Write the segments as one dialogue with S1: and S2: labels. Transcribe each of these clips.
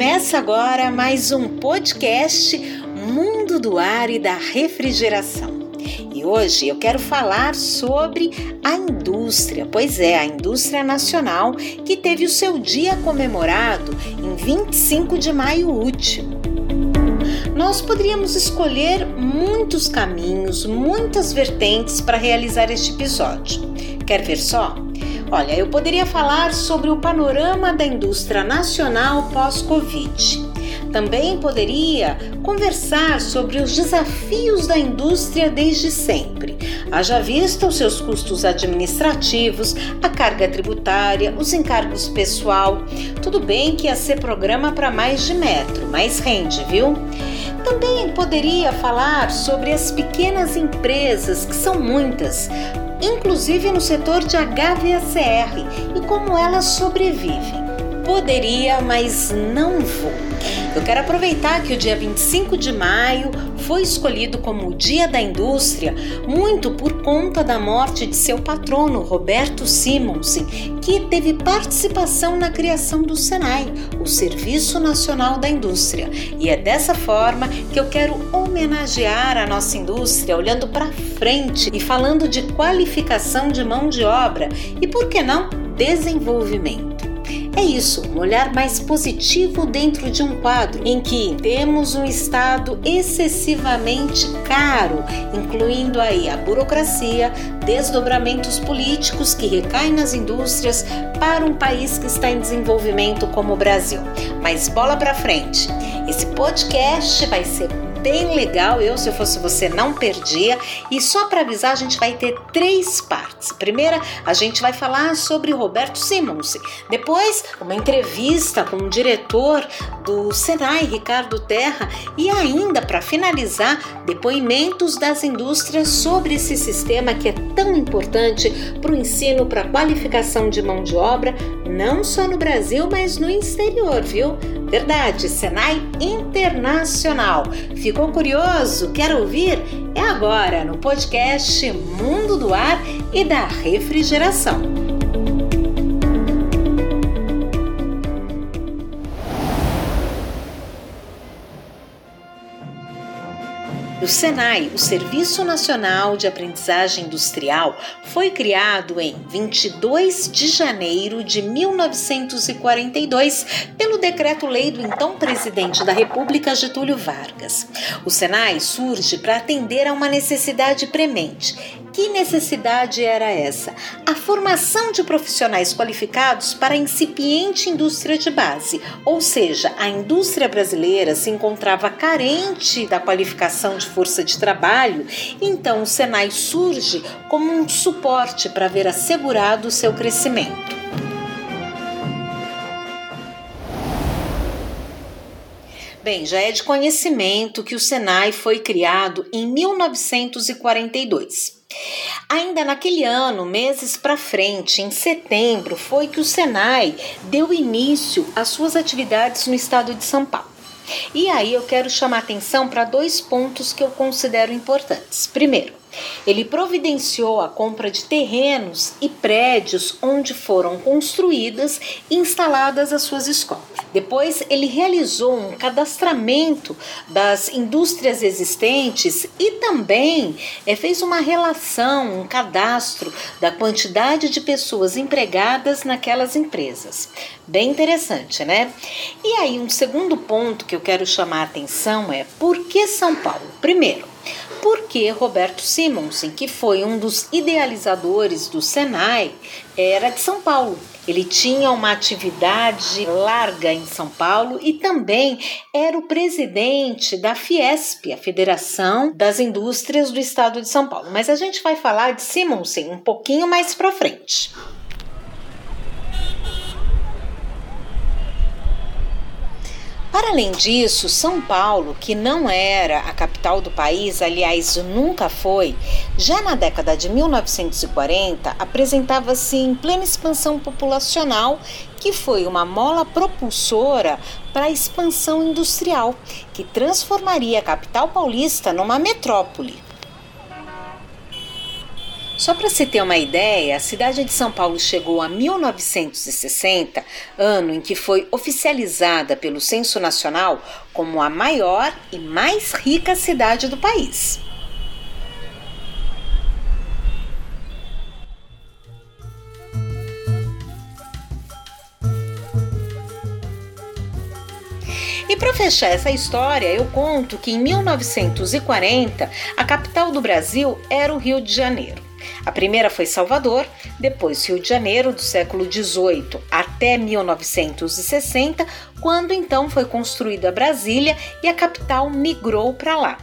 S1: Começa agora mais um podcast Mundo do Ar e da Refrigeração. E hoje eu quero falar sobre a indústria, pois é, a indústria nacional que teve o seu dia comemorado em 25 de maio último. Nós poderíamos escolher muitos caminhos, muitas vertentes para realizar este episódio. Quer ver só? Olha, eu poderia falar sobre o panorama da indústria nacional pós-Covid. Também poderia conversar sobre os desafios da indústria desde sempre. Haja vista os seus custos administrativos, a carga tributária, os encargos pessoal. Tudo bem que ia ser programa para mais de metro, mas rende, viu? Também poderia falar sobre as pequenas empresas, que são muitas, inclusive no setor de HVACR e como elas sobrevivem. Poderia, mas não vou. Eu quero aproveitar que o dia 25 de maio foi escolhido como o Dia da Indústria, muito por conta da morte de seu patrono, Roberto Simonsen, que teve participação na criação do SENAI, o Serviço Nacional da Indústria. E é dessa forma que eu quero homenagear a nossa indústria, olhando para frente e falando de qualificação de mão de obra e, por que não, desenvolvimento. É isso, um olhar mais positivo dentro de um quadro em que temos um Estado excessivamente caro, incluindo aí a burocracia, desdobramentos políticos que recaem nas indústrias para um país que está em desenvolvimento como o Brasil. Mas bola para frente. Esse podcast vai ser bem legal. Eu, se eu fosse você, não perdia. E só para avisar, a gente vai ter três partes. Primeira, a gente vai falar sobre Roberto Simons. Depois, uma entrevista com o diretor do Senai, Ricardo Terra. E ainda, para finalizar, depoimentos das indústrias sobre esse sistema que é tão importante para o ensino, para a qualificação de mão de obra, não só no Brasil, mas no exterior, viu? Verdade, Senai Internacional. Ficou curioso? Quer ouvir? É agora no podcast Mundo do Ar e da Refrigeração. O SENAI, o Serviço Nacional de Aprendizagem Industrial, foi criado em 22 de janeiro de 1942 pelo decreto-lei do então presidente da República, Getúlio Vargas. O SENAI surge para atender a uma necessidade premente que necessidade era essa? A formação de profissionais qualificados para a incipiente indústria de base, ou seja, a indústria brasileira se encontrava carente da qualificação de força de trabalho, então o Senai surge como um suporte para ver assegurado o seu crescimento. Bem, já é de conhecimento que o Senai foi criado em 1942. Ainda naquele ano, meses para frente, em setembro, foi que o Senai deu início às suas atividades no estado de São Paulo. E aí eu quero chamar atenção para dois pontos que eu considero importantes. Primeiro, ele providenciou a compra de terrenos e prédios onde foram construídas e instaladas as suas escolas. Depois, ele realizou um cadastramento das indústrias existentes e também é, fez uma relação, um cadastro da quantidade de pessoas empregadas naquelas empresas. Bem interessante, né? E aí, um segundo ponto que eu quero chamar a atenção é por que São Paulo? Primeiro, porque Roberto Simonsen, que foi um dos idealizadores do Senai, era de São Paulo. Ele tinha uma atividade larga em São Paulo e também era o presidente da Fiesp, a Federação das Indústrias do Estado de São Paulo. Mas a gente vai falar de Simonsen um pouquinho mais para frente. Para além disso, São Paulo, que não era a capital do país, aliás, nunca foi, já na década de 1940 apresentava-se em plena expansão populacional, que foi uma mola propulsora para a expansão industrial, que transformaria a capital paulista numa metrópole. Só para se ter uma ideia, a cidade de São Paulo chegou a 1960, ano em que foi oficializada pelo Censo Nacional como a maior e mais rica cidade do país. E para fechar essa história, eu conto que em 1940 a capital do Brasil era o Rio de Janeiro. A primeira foi Salvador, depois Rio de Janeiro, do século XVIII até 1960, quando então foi construída Brasília e a capital migrou para lá.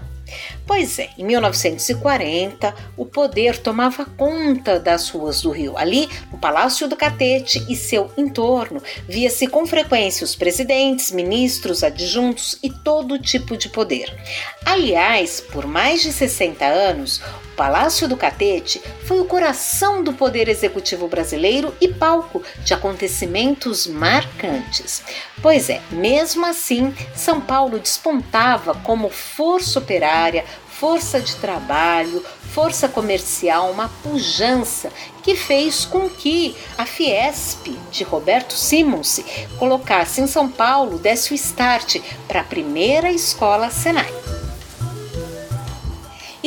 S1: Pois é, em 1940, o poder tomava conta das ruas do Rio. Ali, no Palácio do Catete e seu entorno, via-se com frequência os presidentes, ministros, adjuntos e todo tipo de poder. Aliás, por mais de 60 anos, Palácio do Catete foi o coração do poder executivo brasileiro e palco de acontecimentos marcantes. Pois é, mesmo assim, São Paulo despontava como força operária, força de trabalho, força comercial, uma pujança que fez com que a Fiesp de Roberto Simons colocasse em São Paulo, desse o start para a primeira escola Senai.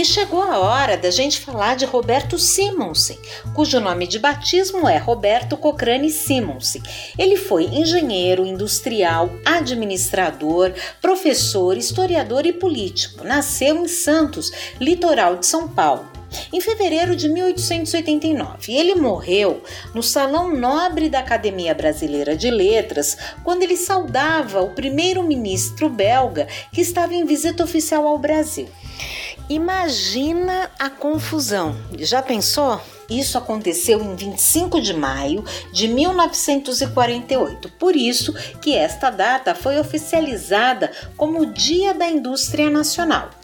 S1: E chegou a hora da gente falar de Roberto Simonsen, cujo nome de batismo é Roberto Cochrane Simonsen. Ele foi engenheiro industrial, administrador, professor, historiador e político. Nasceu em Santos, litoral de São Paulo em fevereiro de 1889. Ele morreu no Salão Nobre da Academia Brasileira de Letras, quando ele saudava o primeiro-ministro belga que estava em visita oficial ao Brasil. Imagina a confusão. Já pensou? Isso aconteceu em 25 de maio de 1948. Por isso que esta data foi oficializada como Dia da Indústria Nacional.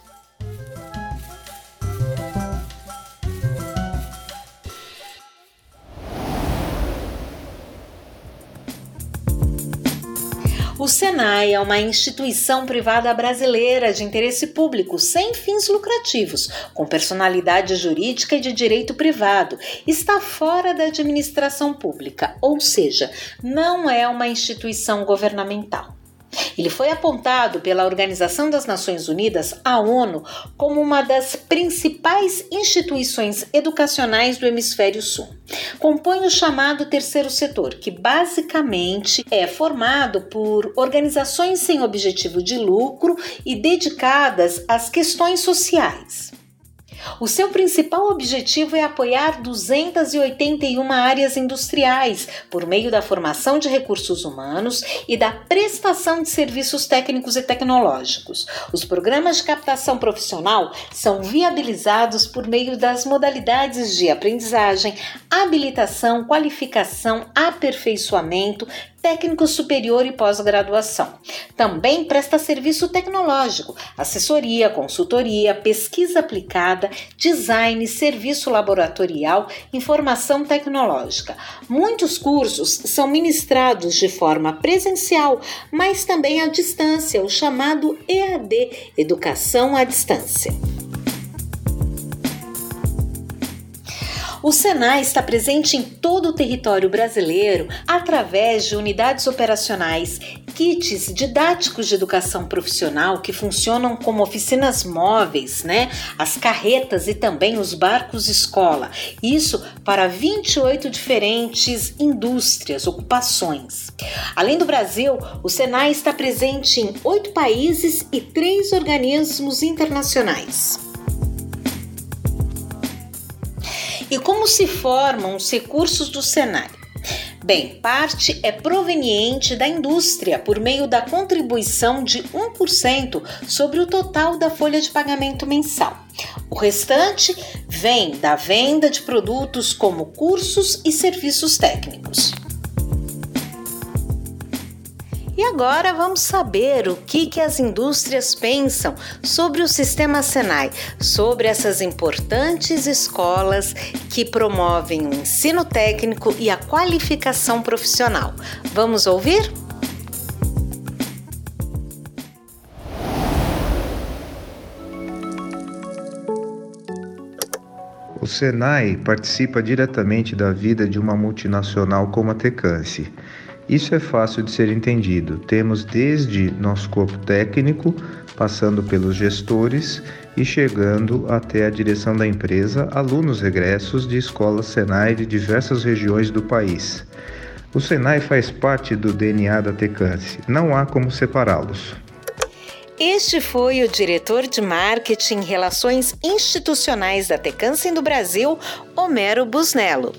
S1: O Senai é uma instituição privada brasileira de interesse público sem fins lucrativos, com personalidade jurídica e de direito privado. Está fora da administração pública, ou seja, não é uma instituição governamental. Ele foi apontado pela Organização das Nações Unidas, a ONU, como uma das principais instituições educacionais do Hemisfério Sul. Compõe o chamado terceiro setor, que basicamente é formado por organizações sem objetivo de lucro e dedicadas às questões sociais. O seu principal objetivo é apoiar 281 áreas industriais por meio da formação de recursos humanos e da prestação de serviços técnicos e tecnológicos. Os programas de captação profissional são viabilizados por meio das modalidades de aprendizagem, habilitação, qualificação, aperfeiçoamento, técnico superior e pós-graduação. Também presta serviço tecnológico, assessoria, consultoria, pesquisa aplicada, design, serviço laboratorial, informação tecnológica. Muitos cursos são ministrados de forma presencial, mas também à distância, o chamado EAD Educação à Distância. O Senai está presente em todo o território brasileiro através de unidades operacionais, kits didáticos de educação profissional que funcionam como oficinas móveis, né? As carretas e também os barcos escola. Isso para 28 diferentes indústrias, ocupações. Além do Brasil, o Senai está presente em oito países e três organismos internacionais. E como se formam os recursos do Senai? Bem, parte é proveniente da indústria por meio da contribuição de 1% sobre o total da folha de pagamento mensal. O restante vem da venda de produtos como cursos e serviços técnicos. E agora vamos saber o que, que as indústrias pensam sobre o sistema Senai, sobre essas importantes escolas que promovem o ensino técnico e a qualificação profissional. Vamos ouvir?
S2: O Senai participa diretamente da vida de uma multinacional como a Tecance. Isso é fácil de ser entendido. Temos desde nosso corpo técnico, passando pelos gestores e chegando até a direção da empresa, alunos regressos de escolas Senai de diversas regiões do país. O Senai faz parte do DNA da Tecance, não há como separá-los.
S1: Este foi o diretor de marketing e relações institucionais da Tecance do Brasil, Homero Busnello.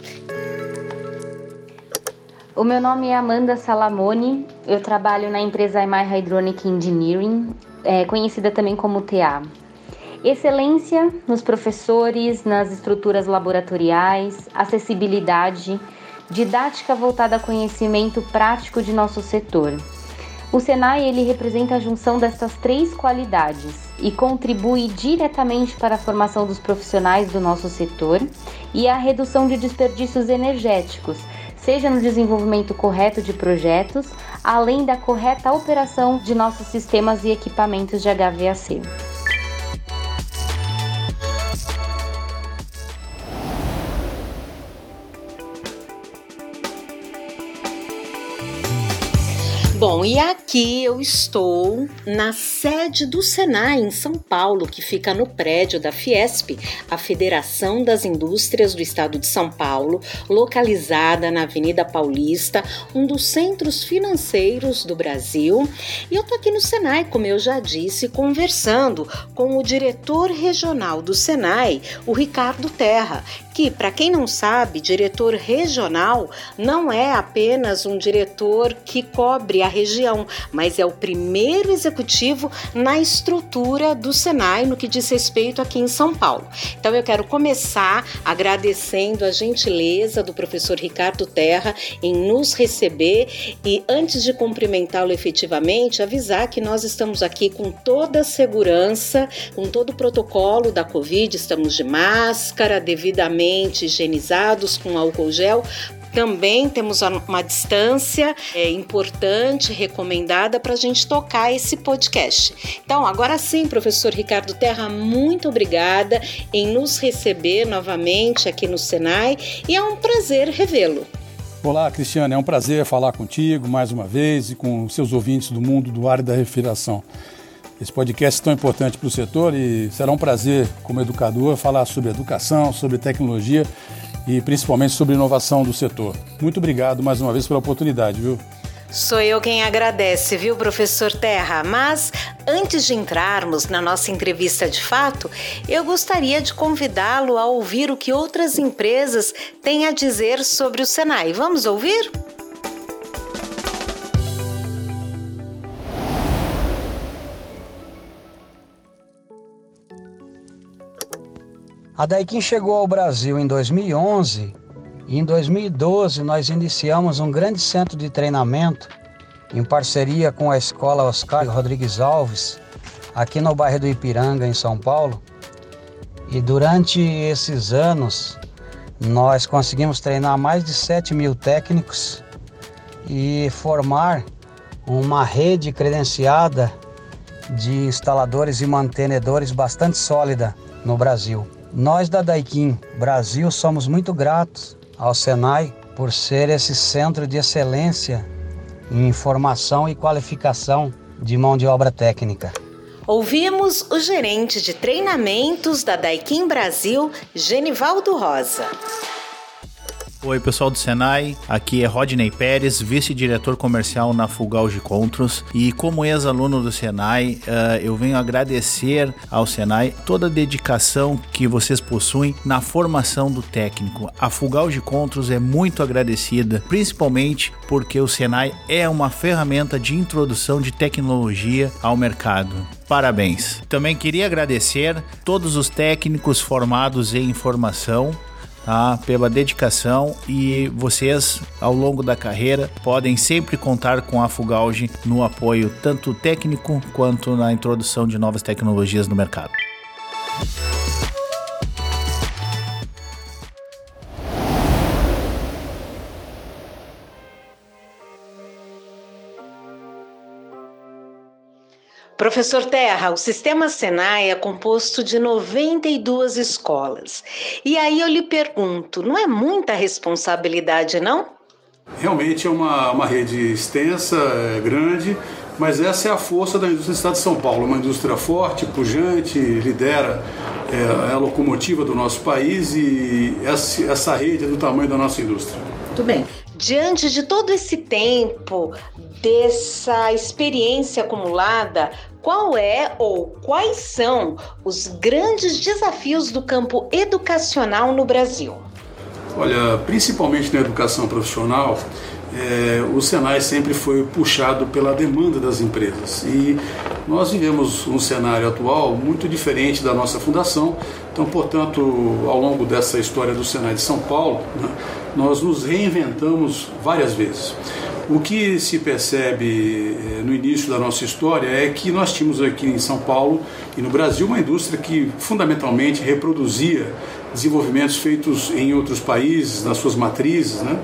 S3: O meu nome é Amanda Salamone, eu trabalho na empresa IMAI Hydronic Engineering, é, conhecida também como TA. Excelência nos professores, nas estruturas laboratoriais, acessibilidade, didática voltada a conhecimento prático de nosso setor. O Senai ele representa a junção destas três qualidades e contribui diretamente para a formação dos profissionais do nosso setor e a redução de desperdícios energéticos, seja no desenvolvimento correto de projetos, além da correta operação de nossos sistemas e equipamentos de HVAC.
S1: Bom, e aqui eu estou na sede do Senai em São Paulo, que fica no prédio da Fiesp, a Federação das Indústrias do Estado de São Paulo, localizada na Avenida Paulista, um dos centros financeiros do Brasil. E eu tô aqui no Senai, como eu já disse, conversando com o diretor regional do Senai, o Ricardo Terra, que, para quem não sabe, diretor regional não é apenas um diretor que cobre a região, mas é o primeiro executivo na estrutura do Senai no que diz respeito aqui em São Paulo. Então eu quero começar agradecendo a gentileza do professor Ricardo Terra em nos receber e antes de cumprimentá-lo efetivamente, avisar que nós estamos aqui com toda a segurança, com todo o protocolo da Covid, estamos de máscara devidamente higienizados com álcool gel, também temos uma distância é, importante, recomendada para a gente tocar esse podcast. Então, agora sim, professor Ricardo Terra, muito obrigada em nos receber novamente aqui no Senai e é um prazer revê-lo.
S4: Olá, Cristiane, é um prazer falar contigo mais uma vez e com seus ouvintes do mundo do ar e da refrigeração. Esse podcast é tão importante para o setor e será um prazer, como educador, falar sobre educação, sobre tecnologia e principalmente sobre inovação do setor. Muito obrigado mais uma vez pela oportunidade, viu?
S1: Sou eu quem agradece, viu, professor Terra? Mas antes de entrarmos na nossa entrevista de fato, eu gostaria de convidá-lo a ouvir o que outras empresas têm a dizer sobre o Senai. Vamos ouvir?
S5: A Daikin chegou ao Brasil em 2011 e em 2012 nós iniciamos um grande centro de treinamento em parceria com a escola Oscar Rodrigues Alves, aqui no bairro do Ipiranga, em São Paulo. E durante esses anos nós conseguimos treinar mais de 7 mil técnicos e formar uma rede credenciada de instaladores e mantenedores bastante sólida no Brasil. Nós da Daikin Brasil somos muito gratos ao Senai por ser esse centro de excelência em formação e qualificação de mão de obra técnica.
S1: Ouvimos o gerente de treinamentos da Daikin Brasil, Genivaldo Rosa.
S6: Oi, pessoal do Senai. Aqui é Rodney Pérez, vice-diretor comercial na Fugalge Contros. E como ex-aluno do Senai, uh, eu venho agradecer ao Senai toda a dedicação que vocês possuem na formação do técnico. A Fugalge Contros é muito agradecida, principalmente porque o Senai é uma ferramenta de introdução de tecnologia ao mercado. Parabéns. Também queria agradecer todos os técnicos formados em informação tá? pela dedicação e vocês ao longo da carreira podem sempre contar com a Fugalge no apoio tanto técnico quanto na introdução de novas tecnologias no mercado.
S1: Professor Terra, o sistema Senai é composto de 92 escolas. E aí eu lhe pergunto, não é muita responsabilidade, não?
S4: Realmente é uma, uma rede extensa, é grande, mas essa é a força da indústria do Estado de São Paulo. Uma indústria forte, pujante, lidera, é, é a locomotiva do nosso país e essa, essa rede é do tamanho da nossa indústria.
S1: Muito bem. Diante de todo esse tempo, dessa experiência acumulada, qual é ou quais são os grandes desafios do campo educacional no Brasil?
S4: Olha, principalmente na educação profissional, é, o Senai sempre foi puxado pela demanda das empresas e nós vivemos um cenário atual muito diferente da nossa fundação. Então, portanto, ao longo dessa história do Senai de São Paulo, né, nós nos reinventamos várias vezes. O que se percebe eh, no início da nossa história é que nós tínhamos aqui em São Paulo e no Brasil uma indústria que fundamentalmente reproduzia desenvolvimentos feitos em outros países, nas suas matrizes, né?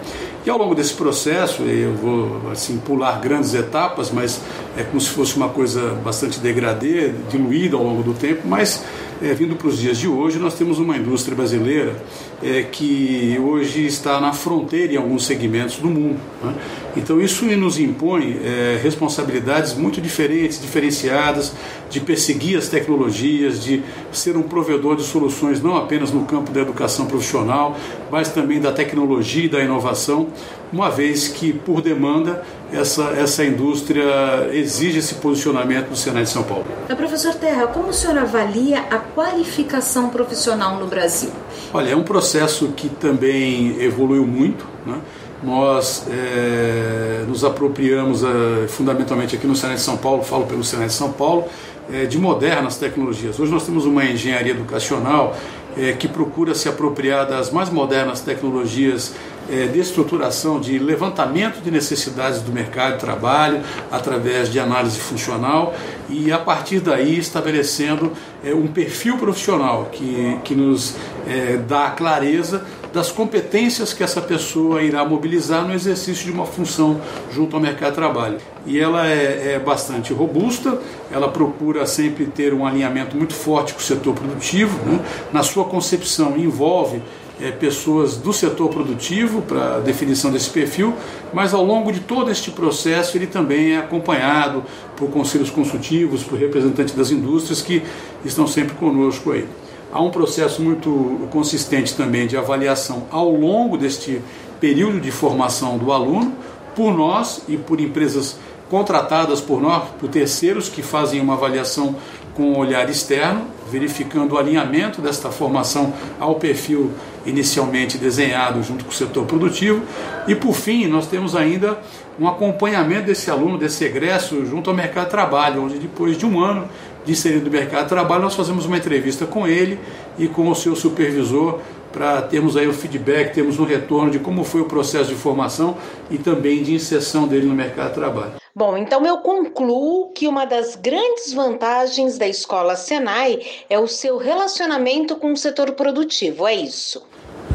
S4: E ao longo desse processo, eu vou assim pular grandes etapas, mas é como se fosse uma coisa bastante degradê, diluída ao longo do tempo, mas é, vindo para os dias de hoje, nós temos uma indústria brasileira é, que hoje está na fronteira em alguns segmentos do mundo. Né? Então isso nos impõe é, responsabilidades muito diferentes, diferenciadas, de perseguir as tecnologias, de ser um provedor de soluções não apenas no campo da educação profissional, mas também da tecnologia e da inovação, uma vez que, por demanda, essa, essa indústria exige esse posicionamento do Senado de São Paulo.
S1: Então, professor Terra, como o senhor avalia a qualificação profissional no Brasil?
S4: Olha, é um processo que também evoluiu muito. Né? Nós é, nos apropriamos, é, fundamentalmente aqui no Senado de São Paulo, falo pelo Senado de São Paulo, é, de modernas tecnologias. Hoje nós temos uma engenharia educacional é, que procura se apropriar das mais modernas tecnologias é, de estruturação, de levantamento de necessidades do mercado de trabalho através de análise funcional e a partir daí estabelecendo é, um perfil profissional que, que nos é, dá a clareza das competências que essa pessoa irá mobilizar no exercício de uma função junto ao mercado de trabalho. E ela é, é bastante robusta, ela procura sempre ter um alinhamento muito forte com o setor produtivo, né? na sua concepção envolve é, pessoas do setor produtivo para definição desse perfil, mas ao longo de todo este processo ele também é acompanhado por conselhos consultivos, por representantes das indústrias que estão sempre conosco aí. Há um processo muito consistente também de avaliação ao longo deste período de formação do aluno, por nós e por empresas contratadas por nós, por terceiros que fazem uma avaliação com um olhar externo, verificando o alinhamento desta formação ao perfil inicialmente desenhado junto com o setor produtivo. E por fim, nós temos ainda um acompanhamento desse aluno, desse egresso, junto ao mercado de trabalho, onde depois de um ano de inserido no mercado de trabalho, nós fazemos uma entrevista com ele e com o seu supervisor para termos aí o feedback, termos um retorno de como foi o processo de formação e também de inserção dele no mercado de trabalho.
S1: Bom, então eu concluo que uma das grandes vantagens da escola Senai é o seu relacionamento com o setor produtivo, é isso?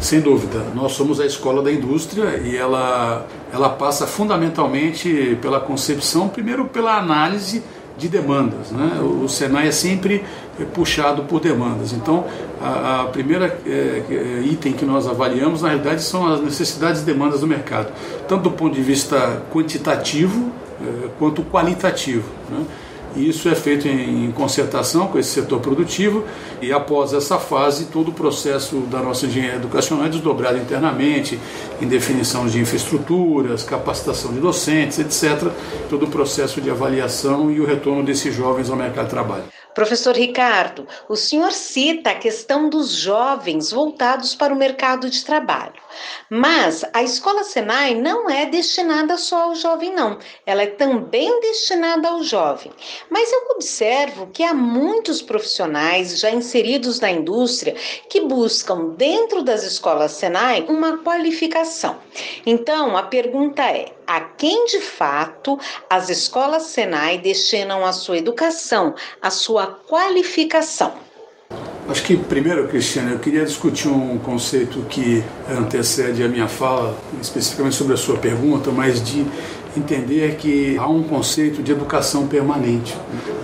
S4: Sem dúvida, nós somos a escola da indústria e ela, ela passa fundamentalmente pela concepção, primeiro pela análise de demandas. Né? O Senai é sempre puxado por demandas. Então, a, a primeira é, item que nós avaliamos, na realidade, são as necessidades e demandas do mercado, tanto do ponto de vista quantitativo quanto qualitativo. Né? E isso é feito em concertação com esse setor produtivo e após essa fase todo o processo da nossa engenharia educacional é desdobrado internamente em definição de infraestruturas, capacitação de docentes, etc. Todo o processo de avaliação e o retorno desses jovens ao mercado de trabalho.
S1: Professor Ricardo, o senhor cita a questão dos jovens voltados para o mercado de trabalho. Mas a escola Senai não é destinada só ao jovem, não. Ela é também destinada ao jovem. Mas eu observo que há muitos profissionais já inseridos na indústria que buscam, dentro das escolas Senai, uma qualificação. Então, a pergunta é: a quem de fato as escolas Senai destinam a sua educação, a sua qualificação?
S4: Acho que primeiro, Cristiano, eu queria discutir um conceito que antecede a minha fala, especificamente sobre a sua pergunta, mas de entender que há um conceito de educação permanente.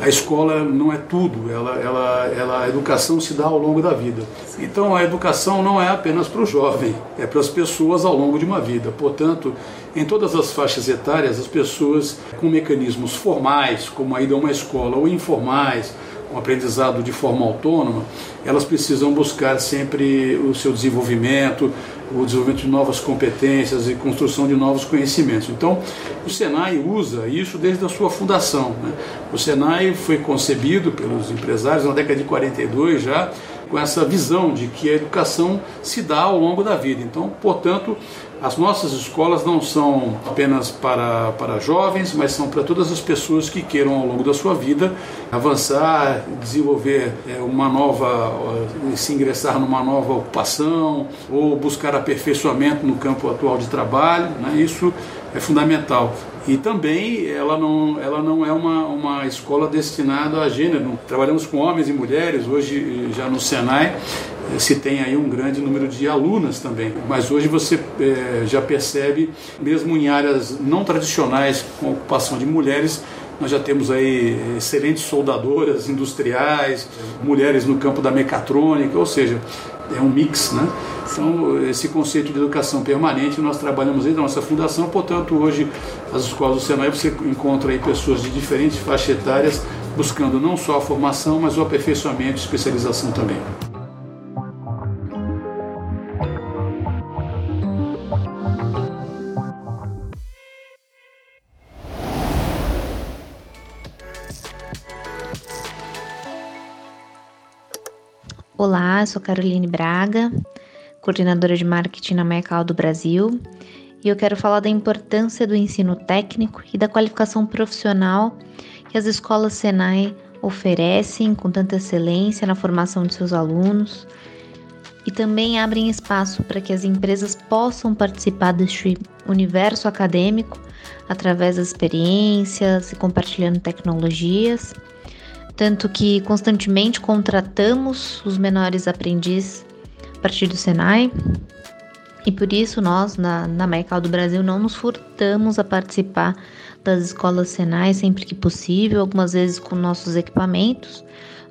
S4: A escola não é tudo, ela, ela, ela, a educação se dá ao longo da vida. Então a educação não é apenas para o jovem, é para as pessoas ao longo de uma vida. Portanto, em todas as faixas etárias, as pessoas com mecanismos formais, como a ida a uma escola, ou informais, um aprendizado de forma autônoma, elas precisam buscar sempre o seu desenvolvimento, o desenvolvimento de novas competências e construção de novos conhecimentos. Então, o Senai usa isso desde a sua fundação. Né? O Senai foi concebido pelos empresários na década de 42 já com essa visão de que a educação se dá ao longo da vida. Então, portanto, as nossas escolas não são apenas para, para jovens, mas são para todas as pessoas que queiram, ao longo da sua vida, avançar, desenvolver é, uma nova, se ingressar numa nova ocupação ou buscar aperfeiçoamento no campo atual de trabalho. Né? Isso é fundamental. E também ela não, ela não é uma, uma escola destinada a gênero. Trabalhamos com homens e mulheres, hoje já no Senai se tem aí um grande número de alunas também. Mas hoje você é, já percebe, mesmo em áreas não tradicionais com ocupação de mulheres, nós já temos aí excelentes soldadoras industriais, mulheres no campo da mecatrônica, ou seja, é um mix, né? Então, esse conceito de educação permanente nós trabalhamos desde a nossa fundação, portanto, hoje as escolas do Senai você encontra aí pessoas de diferentes faixas etárias buscando não só a formação, mas o aperfeiçoamento e especialização também.
S7: Sou Caroline Braga, coordenadora de marketing na Mercal do Brasil, e eu quero falar da importância do ensino técnico e da qualificação profissional que as escolas Senai oferecem com tanta excelência na formação de seus alunos e também abrem espaço para que as empresas possam participar deste universo acadêmico através das experiências e compartilhando tecnologias tanto que constantemente contratamos os menores aprendizes a partir do Senai. E por isso nós, na, na Maical do Brasil, não nos furtamos a participar das escolas Senai sempre que possível, algumas vezes com nossos equipamentos,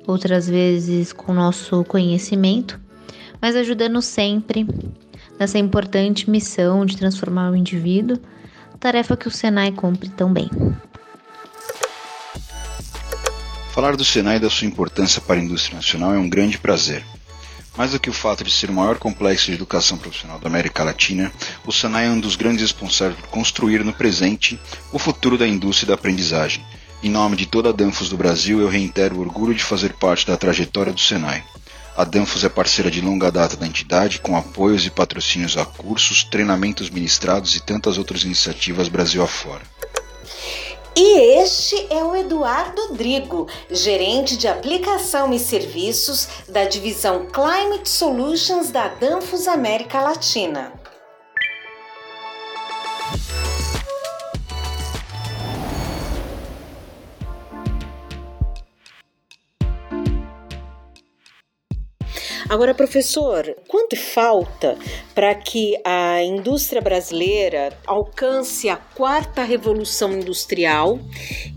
S7: outras vezes com nosso conhecimento, mas ajudando sempre nessa importante missão de transformar o indivíduo, tarefa que o Senai cumpre tão bem.
S8: Falar do Senai e da sua importância para a indústria nacional é um grande prazer. Mais do que o fato de ser o maior complexo de educação profissional da América Latina, o Senai é um dos grandes responsáveis por construir no presente o futuro da indústria da aprendizagem. Em nome de toda a Danfos do Brasil, eu reitero o orgulho de fazer parte da trajetória do Senai. A Danfos é parceira de longa data da entidade, com apoios e patrocínios a cursos, treinamentos ministrados e tantas outras iniciativas Brasil afora.
S1: E este é o Eduardo Drigo, gerente de aplicação e serviços da divisão Climate Solutions da Danfos América Latina. Agora, professor, quanto falta para que a indústria brasileira alcance a quarta revolução industrial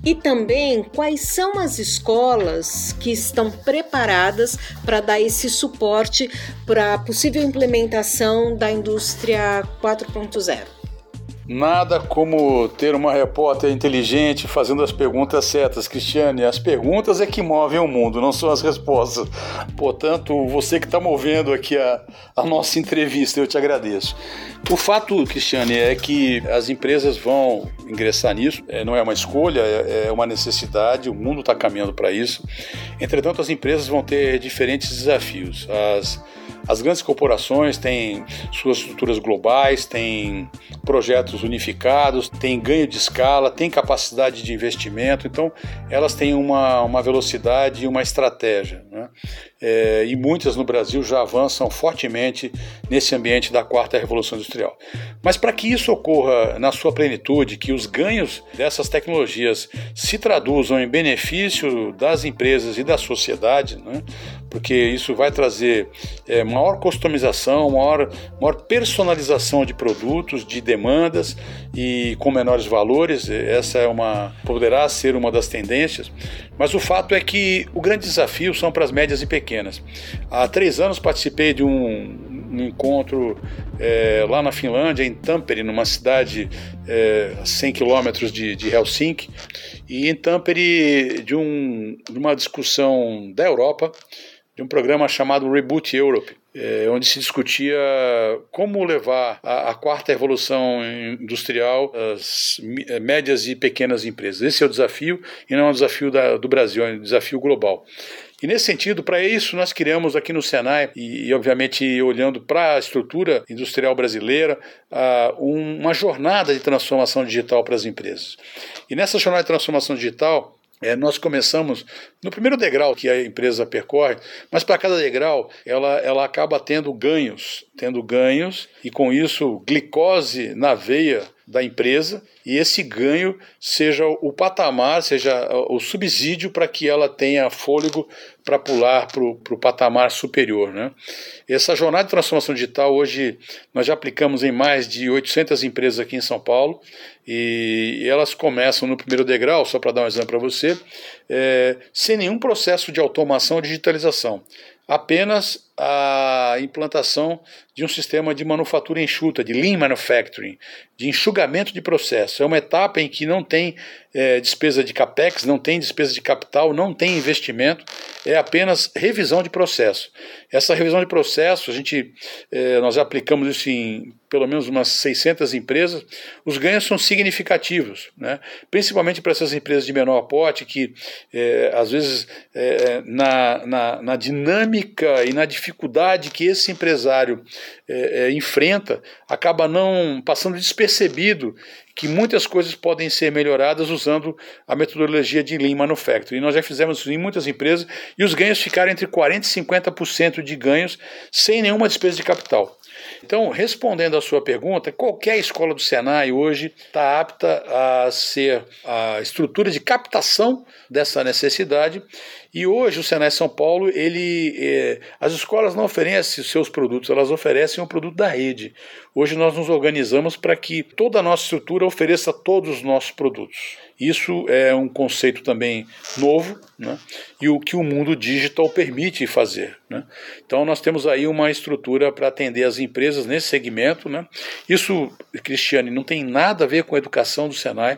S1: e também quais são as escolas que estão preparadas para dar esse suporte para a possível implementação da indústria 4.0?
S4: Nada como ter uma repórter inteligente fazendo as perguntas certas, Cristiane. As perguntas é que movem o mundo, não são as respostas. Portanto, você que está movendo aqui a, a nossa entrevista, eu te agradeço. O fato, Cristiane, é que as empresas vão ingressar nisso, é, não é uma escolha, é, é uma necessidade, o mundo está caminhando para isso. Entretanto, as empresas vão ter diferentes desafios. As as grandes corporações têm suas estruturas globais, têm projetos unificados, têm ganho de escala, têm capacidade de investimento, então elas têm uma, uma velocidade e uma estratégia. Né? É, e muitas no Brasil já avançam fortemente nesse ambiente da quarta revolução industrial. Mas para que isso ocorra na sua plenitude, que os ganhos dessas tecnologias se traduzam em benefício das empresas e da sociedade, né? Porque isso vai trazer é, maior customização, maior, maior personalização de produtos, de demandas e com menores valores. Essa é uma poderá ser uma das tendências, mas o fato é que o grande desafio são para as médias e pequenas. Há três anos participei de um, um encontro é, lá na Finlândia, em Tampere, numa cidade é, a 100 quilômetros de, de, Helsinki, e em Tampere de, um, de uma discussão da Europa, de um programa chamado Reboot Europe, é, onde se discutia como levar a, a, quarta evolução industrial às é, médias e pequenas empresas. Esse é o desafio, e não é um desafio da, do Brasil, é um desafio global. E nesse sentido, para isso, nós criamos aqui no Senai, e, e obviamente olhando para a estrutura industrial brasileira, uh, uma jornada de transformação digital para as empresas. E nessa jornada de transformação digital, é, nós começamos no primeiro degrau que a empresa percorre, mas para cada degrau ela, ela acaba tendo ganhos, tendo ganhos e com isso glicose na veia da empresa e esse ganho seja o patamar, seja o subsídio para que ela tenha fôlego para pular para o patamar superior. Né? Essa jornada de transformação digital hoje nós já aplicamos em mais de 800 empresas aqui em São Paulo e elas começam no primeiro degrau, só para dar um exemplo para você, é, sem nenhum processo de automação ou digitalização apenas a implantação de um sistema de manufatura enxuta, de lean manufacturing, de enxugamento de processo. É uma etapa em que não tem é, despesa de capex, não tem despesa de capital, não tem investimento, é apenas revisão de processo. Essa revisão de processo, a gente, é, nós aplicamos isso em pelo menos umas 600 empresas, os ganhos são significativos, né? principalmente para essas empresas de menor porte que, é, às vezes, é, na, na, na, dinâmica e na dificuldade que esse empresário é, é enfrenta, acaba não passando despercebido que muitas coisas podem ser melhoradas usando a metodologia de Lean Manufacturing. E nós já fizemos isso em muitas empresas e os ganhos ficaram entre 40% e 50% de ganhos sem nenhuma despesa de capital. Então, respondendo à sua pergunta, qualquer escola do Senai hoje está apta a ser a estrutura de captação dessa necessidade e hoje o Senai São Paulo, ele, é, as escolas não oferecem seus produtos, elas oferecem o produto da rede. Hoje nós nos organizamos para que toda a nossa estrutura ofereça todos os nossos produtos. Isso é um conceito também novo né? e o que o mundo digital permite fazer. Né? Então nós temos aí uma estrutura para atender as empresas nesse segmento. Né? Isso, Cristiane, não tem nada a ver com a educação do Senai.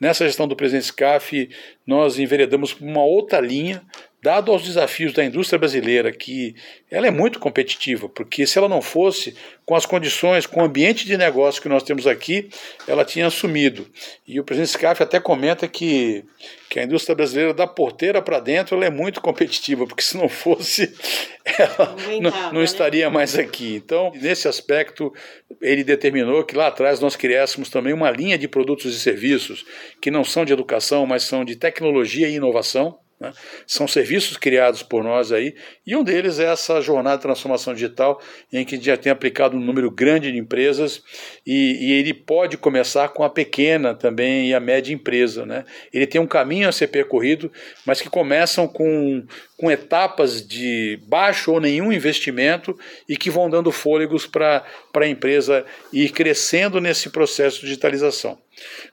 S4: Nessa gestão do presidente SCAF, nós enveredamos uma outra linha dado aos desafios da indústria brasileira, que ela é muito competitiva, porque se ela não fosse, com as condições, com o ambiente de negócio que nós temos aqui, ela tinha assumido. E o presidente Scaff até comenta que, que a indústria brasileira, da porteira para dentro, ela é muito competitiva, porque se não fosse, ela não, não, não né? estaria mais aqui. Então, nesse aspecto, ele determinou que lá atrás nós criássemos também uma linha de produtos e serviços que não são de educação, mas são de tecnologia e inovação né? São serviços criados por nós aí, e um deles é essa jornada de transformação digital, em que já tem aplicado um número grande de empresas, e, e, ele pode começar com a pequena também e a média empresa. Né? Ele tem um caminho a ser percorrido, mas que começam com, com etapas de baixo ou nenhum investimento e que vão dando fôlegos para a empresa ir crescendo nesse processo de digitalização.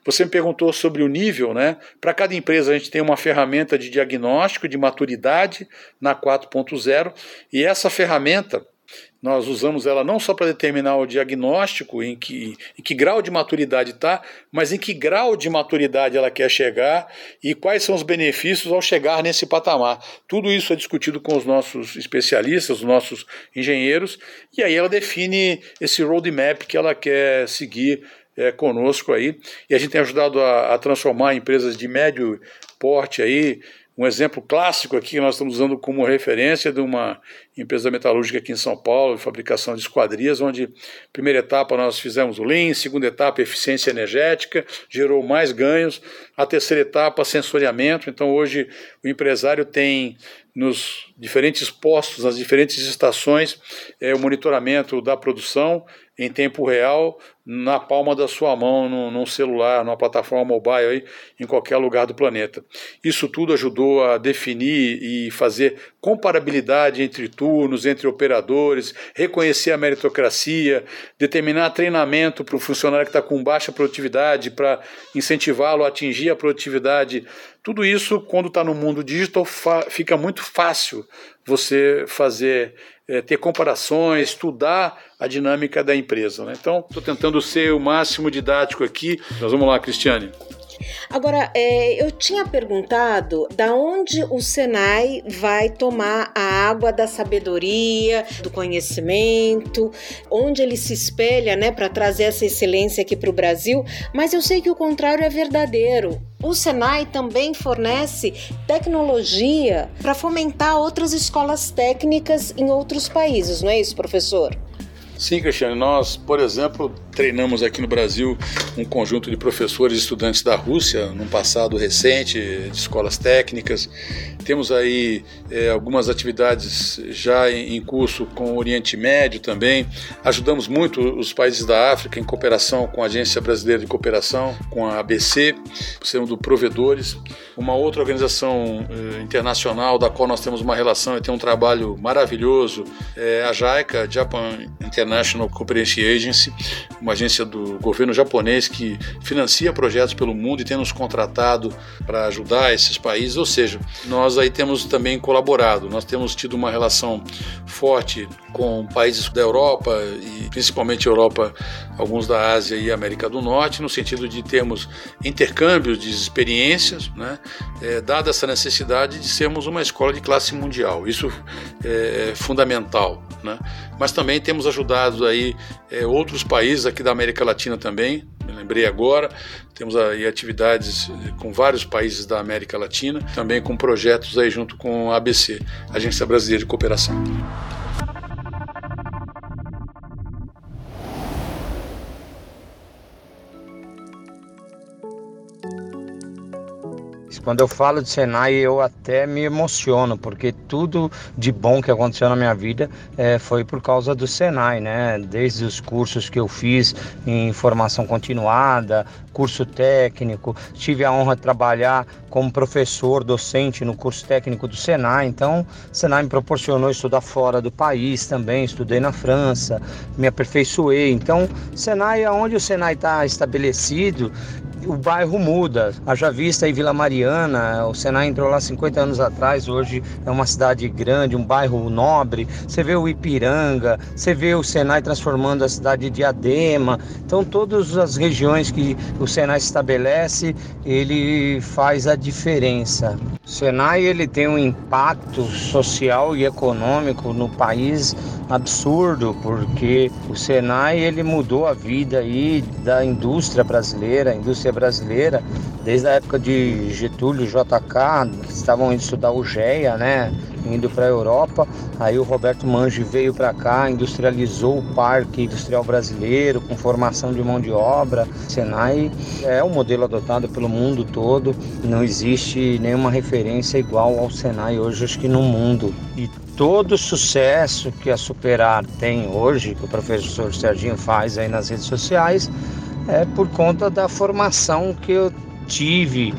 S4: Você me perguntou sobre o nível, né? Para cada empresa a gente tem uma ferramenta de diagnóstico de maturidade na 4.0 e essa ferramenta nós usamos ela não só para determinar o diagnóstico, em que, em que grau de maturidade está, mas em que grau de maturidade ela quer chegar e quais são os benefícios ao chegar nesse patamar. Tudo isso é discutido com os nossos especialistas, os nossos engenheiros, e aí ela define esse roadmap que ela quer seguir é, conosco aí. E a gente tem ajudado a, a transformar empresas de médio porte aí. Um exemplo clássico aqui que nós estamos usando como referência de uma empresa metalúrgica aqui em São Paulo, de fabricação de esquadrias, onde primeira etapa nós fizemos o Lean, segunda etapa eficiência energética, gerou mais ganhos, a terceira etapa sensoriamento. Então hoje o empresário tem nos diferentes postos, nas diferentes estações, é, o monitoramento da produção em tempo real na palma da sua mão, no, num celular, numa plataforma mobile aí, em qualquer lugar do planeta. Isso tudo ajudou a definir e fazer comparabilidade entre turnos, entre operadores, reconhecer a meritocracia, determinar treinamento para o funcionário que está com baixa produtividade, para incentivá-lo a atingir a produtividade. Tudo isso, quando está no mundo digital, fica muito fácil você fazer é, ter comparações, estudar a dinâmica da empresa. Né? Então, estou tentando ser o máximo didático aqui. Nós vamos lá, Cristiane.
S1: Agora, é, eu tinha perguntado da onde o Senai vai tomar a água da sabedoria, do conhecimento, onde ele se espelha né, para trazer essa excelência aqui para o Brasil, mas eu sei que o contrário é verdadeiro. O Senai também fornece tecnologia para fomentar outras escolas técnicas em outros países, não é isso, professor?
S4: Sim, Cristiane, nós, por exemplo, treinamos aqui no Brasil um conjunto de professores e estudantes da Rússia, num passado recente, de escolas técnicas. Temos aí é, algumas atividades já em, curso com o Oriente Médio também. Ajudamos muito os países da África em cooperação com a Agência Brasileira de Cooperação, com a ABC, sendo provedores. Uma outra organização é, internacional da qual nós temos uma relação e tem um trabalho maravilhoso é a JICA, Japan International Cooperation Agency, uma agência do governo japonês que financia projetos pelo mundo e tem nos contratado para ajudar esses países. Ou seja, nós aí temos também colaborado. Nós temos tido uma relação forte com países da Europa e principalmente Europa, alguns da Ásia e América do Norte, no sentido de termos intercâmbios de experiências, né, é, dada essa necessidade de sermos uma escola de classe mundial. Isso é fundamental. Né? Mas também temos ajudado aí é, outros países aqui da América Latina também, me lembrei agora, temos aí atividades com vários países da América Latina, também com projetos aí junto com a ABC, Agência Brasileira de Cooperação.
S5: Quando eu falo de Senai, eu até me emociono, porque tudo de bom que aconteceu na minha vida é, foi por causa do Senai, né? Desde os cursos que eu fiz em formação continuada, curso técnico, tive a honra de trabalhar como professor docente no curso técnico do Senai. Então, o Senai me proporcionou estudar fora do país também, estudei na França, me aperfeiçoei. Então, Senai, aonde o Senai está estabelecido, o bairro muda. Haja vista aí Vila Mariana, o Senai entrou lá 50 anos atrás, hoje é uma cidade grande, um bairro nobre. Você vê o Ipiranga, você vê o Senai transformando a cidade de Diadema. Então, todas as regiões que o Senai se estabelece, ele faz a diferença. O Senai ele tem um impacto social e econômico no país absurdo, porque o Senai ele mudou a vida aí da indústria brasileira, a indústria brasileira, desde a época de Getúlio, JK, que estavam indo estudar o GEA, né? Indo para a Europa, aí o Roberto Mangi veio para cá, industrializou o parque industrial brasileiro com formação de mão de obra. Senai é o modelo adotado pelo mundo todo, não existe nenhuma referência igual ao Senai hoje, acho que no mundo. E todo o sucesso que a Superar tem hoje, que o professor Serginho faz aí nas redes sociais, é por conta da formação que eu tive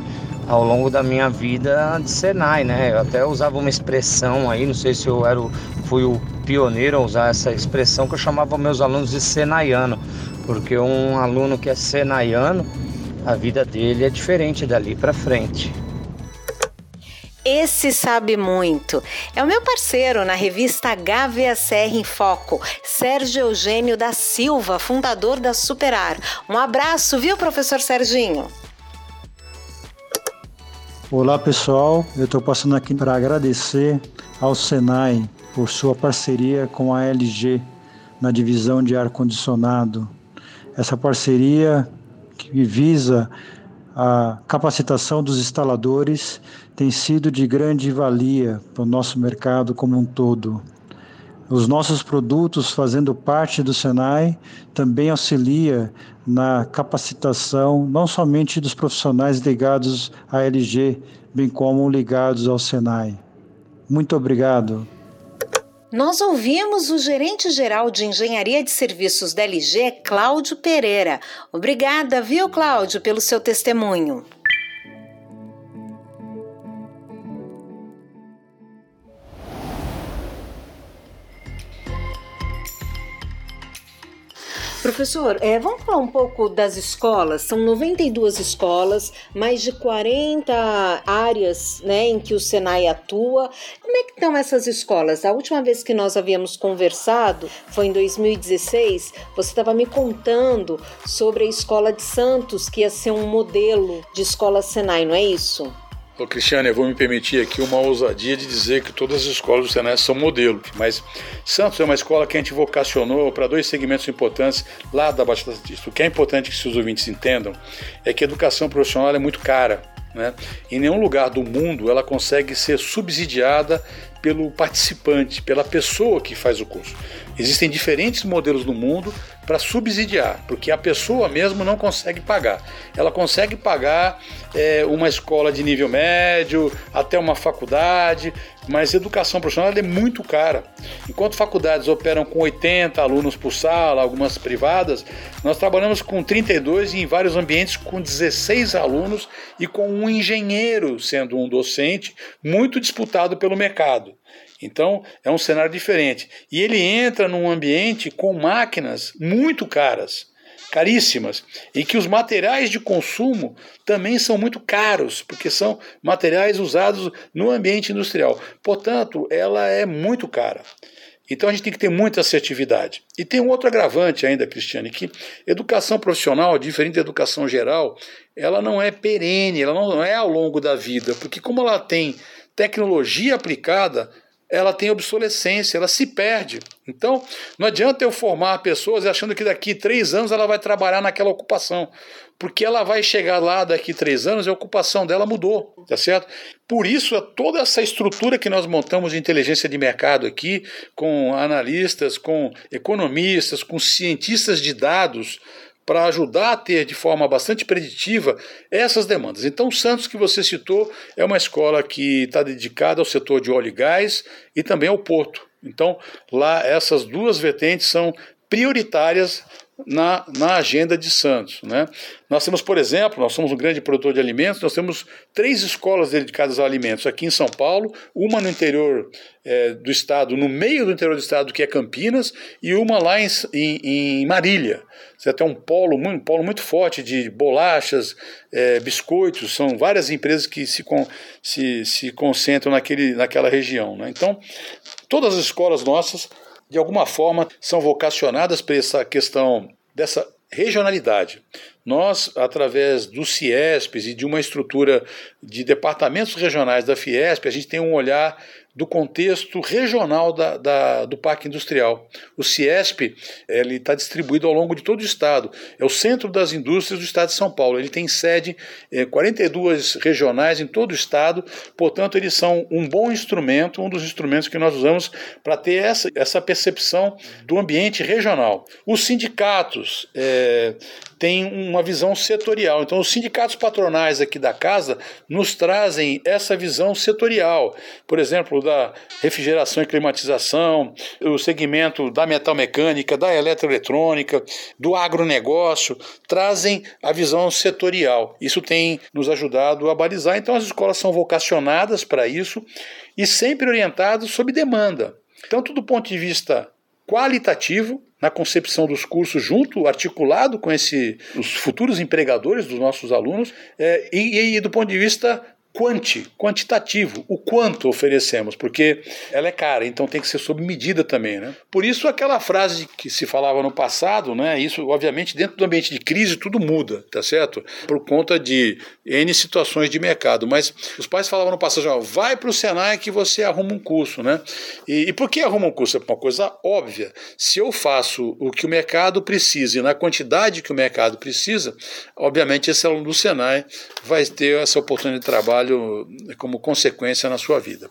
S5: ao longo da minha vida de Senai, né? Eu até usava uma expressão aí, não sei se eu era o, fui o pioneiro a usar essa expressão que eu chamava meus alunos de senaiano, porque um aluno que é senaiano, a vida dele é diferente dali para frente.
S1: Esse sabe muito. É o meu parceiro na revista HVACR em Foco, Sérgio Eugênio da Silva, fundador da Superar. Um abraço, viu, professor Serginho?
S9: Olá, pessoal. Eu estou passando aqui para agradecer ao Senai por sua parceria com a LG na divisão de ar-condicionado. Essa parceria que visa a capacitação dos instaladores tem sido de grande valia para o nosso mercado como um todo. Os nossos produtos, fazendo parte do Senai, também auxilia na capacitação não somente dos profissionais ligados à LG, bem como ligados ao Senai. Muito obrigado.
S1: nós ouvimos o gerente-geral de Engenharia de Serviços da LG, Cláudio Pereira. Obrigada, viu, Cláudio, pelo seu testemunho. Professor, é, vamos falar um pouco das escolas. São 92 escolas, mais de 40 áreas né, em que o Senai atua. Como é que estão essas escolas? A última vez que nós havíamos conversado foi em 2016. Você estava me contando sobre a escola de Santos, que ia ser um modelo de escola Senai, não é isso?
S4: Ô, Cristiano, eu vou me permitir aqui uma ousadia de dizer que todas as escolas do Senai são modelo, mas Santos é uma escola que a gente vocacionou para dois segmentos importantes lá da Baixada Santista. O que é importante que seus ouvintes entendam é que a educação profissional é muito cara. Né? Em nenhum lugar do mundo ela consegue ser subsidiada pelo participante, pela pessoa que faz o curso. Existem diferentes modelos no mundo para subsidiar, porque a pessoa mesmo não consegue pagar. Ela consegue pagar é, uma escola de nível médio, até uma faculdade, mas educação profissional é muito cara. Enquanto faculdades operam com 80 alunos por sala, algumas privadas, nós trabalhamos com 32 e em vários ambientes com 16 alunos e com um engenheiro sendo um docente, muito disputado pelo mercado. Então é um cenário diferente. E ele entra num ambiente com máquinas muito caras caríssimas e que os materiais de consumo também são muito caros, porque são materiais usados no ambiente industrial. Portanto, ela é muito cara. Então a gente tem que ter muita assertividade. E tem um outro agravante ainda, Cristiane, que educação profissional, diferente da educação geral, ela não é perene, ela não é ao longo da vida, porque como ela tem tecnologia aplicada, ela tem obsolescência, ela se perde. Então, não adianta eu formar pessoas achando que daqui três anos ela vai trabalhar naquela ocupação, porque ela vai chegar lá daqui três anos e a ocupação dela mudou, tá certo? Por isso, é toda essa estrutura que nós montamos de inteligência de mercado aqui, com analistas, com economistas, com cientistas de dados, para ajudar a ter de forma bastante preditiva essas demandas. Então, Santos, que você citou, é uma escola que está dedicada ao setor de óleo e gás e também ao porto. Então, lá essas duas vertentes são prioritárias na, na agenda de Santos. Né? Nós temos, por exemplo, nós somos um grande produtor de alimentos, nós temos três escolas dedicadas a alimentos aqui em São Paulo, uma no interior é, do estado, no meio do interior do estado, que é Campinas, e uma lá em, em, em Marília. Você tem um polo, um polo muito forte de bolachas, é, biscoitos, são várias empresas que se, se, se concentram naquele, naquela região. Né? Então, todas as escolas nossas de alguma forma, são vocacionadas para essa questão dessa regionalidade. Nós, através do CIESPs e de uma estrutura de departamentos regionais da Fiesp, a gente tem um olhar do contexto regional da, da, do parque industrial. O CIESP está distribuído ao longo de todo o estado. É o centro das indústrias do estado de São Paulo. Ele tem sede em eh, 42 regionais em todo o estado. Portanto, eles são um bom instrumento, um dos instrumentos que nós usamos para ter essa, essa percepção do ambiente regional. Os sindicatos é, têm uma visão setorial. Então, os sindicatos patronais aqui da casa nos trazem essa visão setorial. Por exemplo, da refrigeração e climatização, o segmento da metalmecânica, da eletroeletrônica, do agronegócio, trazem a visão setorial. Isso tem nos ajudado a balizar. Então, as escolas são vocacionadas para isso e sempre orientadas sob demanda. Tanto do ponto de vista qualitativo, na concepção dos cursos junto, articulado com esse, os futuros empregadores dos nossos alunos, é, e, e do ponto de vista quanti, quantitativo, o quanto oferecemos, porque ela é cara, então tem que ser sob medida também, né? Por isso aquela frase que se falava no passado, né? Isso obviamente dentro do ambiente de crise tudo muda, tá certo? Por conta de N situações de mercado, mas os pais falavam no passado, ó, vai para o Senai que você arruma um curso, né? E, e por que arruma um curso? É uma coisa óbvia. Se eu faço o que o mercado precisa e na quantidade que o mercado precisa, obviamente esse aluno do Senai vai ter essa oportunidade de trabalho trabalho como consequência na sua vida.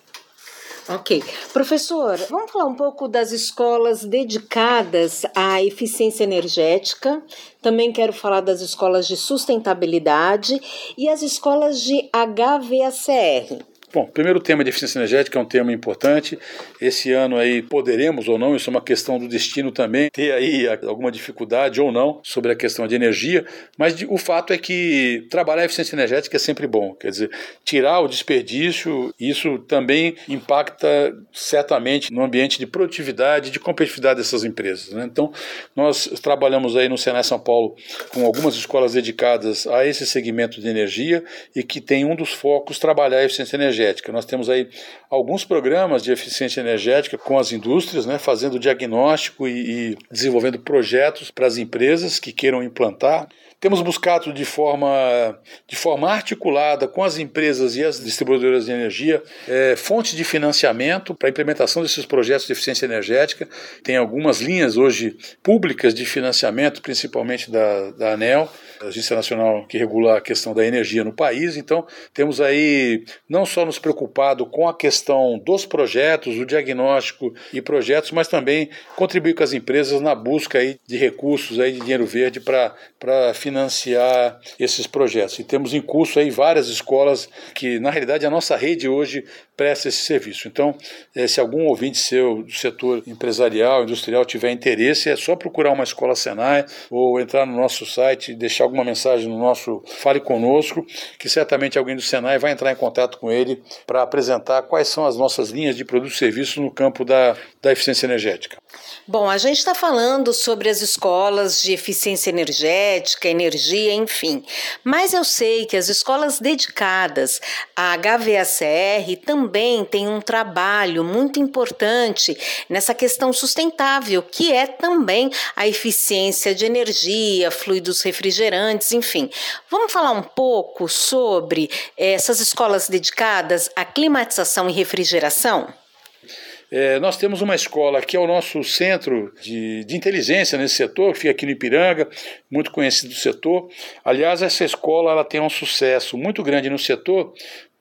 S1: Ok. Professor, vamos falar um pouco das escolas dedicadas à eficiência energética. Também quero falar das escolas de sustentabilidade e as escolas de HVACR.
S4: Bom, primeiro tema de eficiência energética é um tema importante. Esse ano aí poderemos ou não, isso é uma questão do destino também, ter aí alguma dificuldade ou não sobre a questão de energia, mas o fato é que trabalhar a eficiência energética é sempre bom. Quer dizer, tirar o desperdício, isso também impacta certamente no ambiente de produtividade, de competitividade dessas empresas. Né? Então, nós trabalhamos aí no Senai São Paulo com algumas escolas dedicadas a esse segmento de energia e que tem um dos focos trabalhar a eficiência energética energética. Nós temos aí alguns programas de eficiência energética com as indústrias, né, fazendo diagnóstico e, e desenvolvendo projetos para as empresas que queiram implantar. Temos buscado de forma, de forma articulada com as empresas e as distribuidoras de energia é, fontes de financiamento para a implementação desses projetos de eficiência energética. Tem algumas linhas hoje públicas de financiamento, principalmente da, da ANEL, Agência Nacional que regula a questão da energia no país. Então, temos aí não só nos preocupado com a questão dos projetos, o diagnóstico e projetos, mas também contribuir com as empresas na busca aí de recursos, aí de dinheiro verde para financiar financiar esses projetos. E temos em curso aí várias escolas que, na realidade, a nossa rede hoje presta esse serviço. Então, eh, se algum ouvinte seu do setor empresarial, industrial tiver interesse, é só procurar uma escola Senai ou entrar no nosso site deixar alguma mensagem no nosso Fale Conosco, que certamente alguém do Senai vai entrar em contato com ele para apresentar quais são as nossas linhas de produtos e serviços no campo da, da eficiência energética.
S1: Bom, a gente está falando sobre as escolas de eficiência energética, energia, enfim. Mas eu sei que as escolas dedicadas à HVACR também têm um trabalho muito importante nessa questão sustentável, que é também a eficiência de energia, fluidos refrigerantes, enfim. Vamos falar um pouco sobre essas escolas dedicadas à climatização e refrigeração?
S4: É, nós temos uma escola que é o nosso centro de, de inteligência nesse setor, que fica aqui no Ipiranga, muito conhecido do setor. Aliás, essa escola ela tem um sucesso muito grande no setor,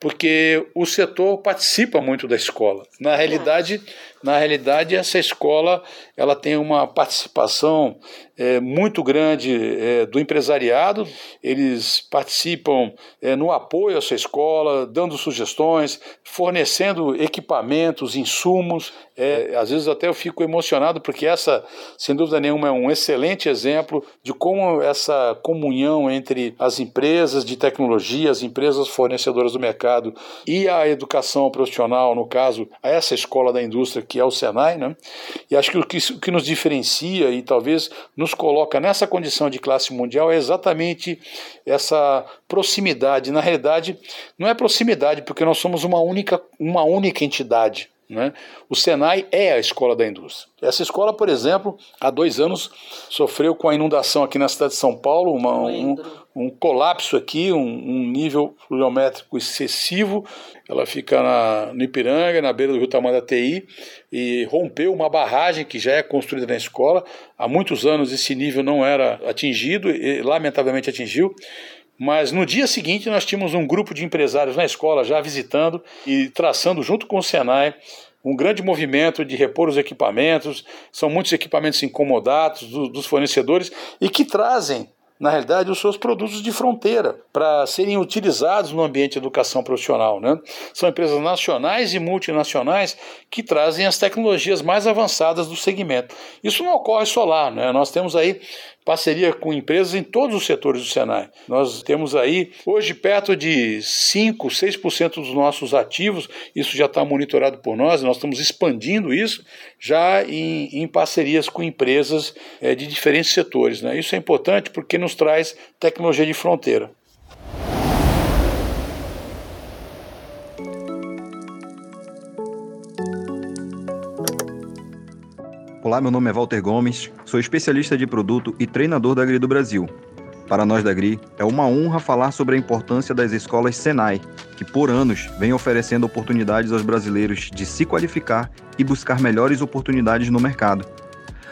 S4: porque o setor participa muito da escola. Na realidade, na realidade essa escola ela tem uma participação é, muito grande é, do empresariado. Eles participam é, no apoio a essa escola, dando sugestões, fornecendo equipamentos, insumos. É, às vezes até eu fico emocionado porque essa, sem dúvida nenhuma, é um excelente exemplo de como essa comunhão entre as empresas de tecnologia, as empresas fornecedoras do mercado e a educação profissional, no caso, a essa escola da indústria que é o Senai, né? E acho que o que, o que nos diferencia e talvez nos coloca nessa condição de classe mundial é exatamente essa proximidade. Na realidade, não é proximidade, porque nós somos uma única, uma única entidade. Né? O Senai é a escola da indústria. Essa escola, por exemplo, há dois anos sofreu com a inundação aqui na cidade de São Paulo, uma, um, um, colapso aqui, um, um, nível pluviométrico excessivo. Ela fica na, no Ipiranga, na beira do rio Tamanduateí, e rompeu uma barragem que já é construída na escola. Há muitos anos esse nível não era atingido, e lamentavelmente atingiu. Mas no dia seguinte nós tínhamos um grupo de empresários na escola já visitando e traçando junto com o Senai um grande movimento de repor os equipamentos. São muitos equipamentos incomodados dos, dos fornecedores e que trazem na realidade, os seus produtos de fronteira para serem utilizados no ambiente de educação profissional. Né? São empresas nacionais e multinacionais que trazem as tecnologias mais avançadas do segmento. Isso não ocorre só lá, né? nós temos aí parceria com empresas em todos os setores do Senai. Nós temos aí, hoje, perto de 5, 6% dos nossos ativos, isso já está monitorado por nós, nós estamos expandindo isso já em, em parcerias com empresas é, de diferentes setores. Né? Isso é importante porque nos traz tecnologia de fronteira.
S10: Olá, meu nome é Walter Gomes, sou especialista de produto e treinador da Agri do Brasil. Para nós da Agri, é uma honra falar sobre a importância das escolas Senai, que por anos vem oferecendo oportunidades aos brasileiros de se qualificar e buscar melhores oportunidades no mercado.